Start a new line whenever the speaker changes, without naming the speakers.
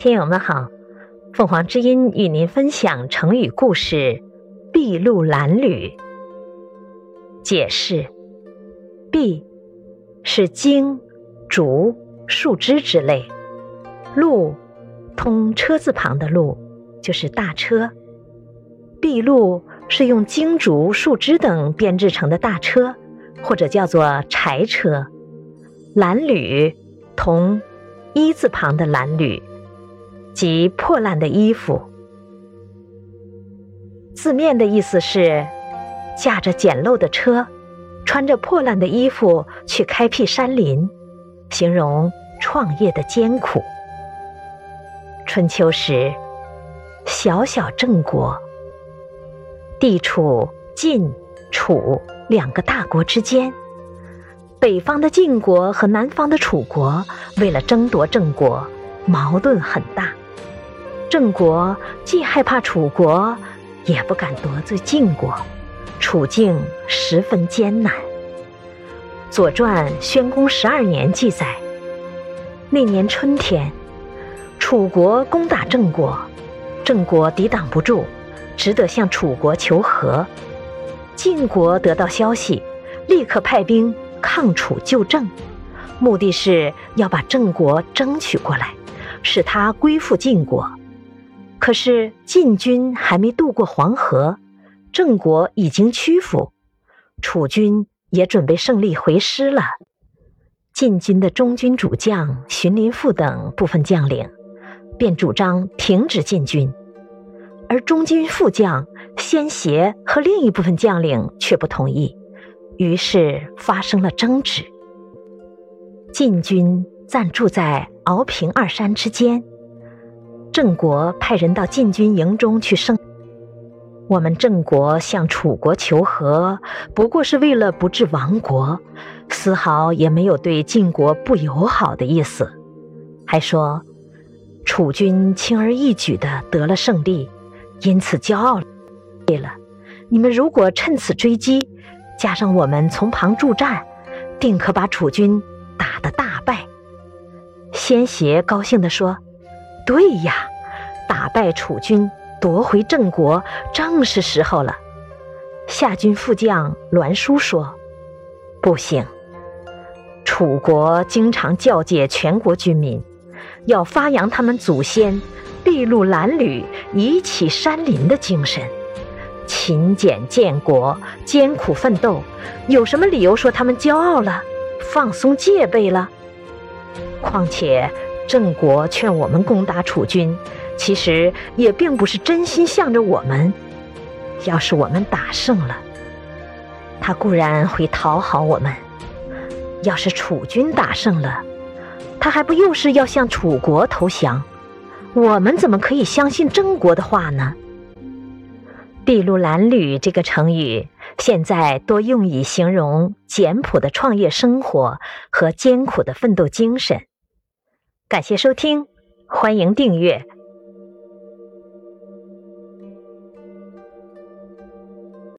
听友们好，凤凰之音与您分享成语故事“筚路蓝缕”。解释：筚是茎、竹、树枝之类，路通车字旁的路，就是大车。筚路是用茎、竹、树枝等编制成的大车，或者叫做柴车。蓝缕同一字旁的蓝缕。即破烂的衣服，字面的意思是驾着简陋的车，穿着破烂的衣服去开辟山林，形容创业的艰苦。春秋时，小小郑国地处晋、楚两个大国之间，北方的晋国和南方的楚国为了争夺郑国，矛盾很大。郑国既害怕楚国，也不敢得罪晋国，处境十分艰难。《左传》宣公十二年记载，那年春天，楚国攻打郑国，郑国抵挡不住，只得向楚国求和。晋国得到消息，立刻派兵抗楚救郑，目的是要把郑国争取过来，使他归附晋国。可是晋军还没渡过黄河，郑国已经屈服，楚军也准备胜利回师了。晋军的中军主将荀林父等部分将领便主张停止进军，而中军副将先协和另一部分将领却不同意，于是发生了争执。晋军暂住在敖平二山之间。郑国派人到晋军营中去声，我们郑国向楚国求和，不过是为了不致亡国，丝毫也没有对晋国不友好的意思。还说，楚军轻而易举的得了胜利，因此骄傲。对了，你们如果趁此追击，加上我们从旁助战，定可把楚军打得大败。先邪高兴地说。对呀，打败楚军，夺回郑国，正是时候了。夏军副将栾书说：“不行，楚国经常教诫全国军民，要发扬他们祖先筚路蓝缕、以启山林的精神，勤俭建国，艰苦奋斗。有什么理由说他们骄傲了，放松戒备了？况且……”郑国劝我们攻打楚军，其实也并不是真心向着我们。要是我们打胜了，他固然会讨好我们；要是楚军打胜了，他还不又是要向楚国投降？我们怎么可以相信郑国的话呢？“筚路蓝缕”这个成语，现在多用以形容简朴的创业生活和艰苦的奋斗精神。感谢收听，欢迎订阅。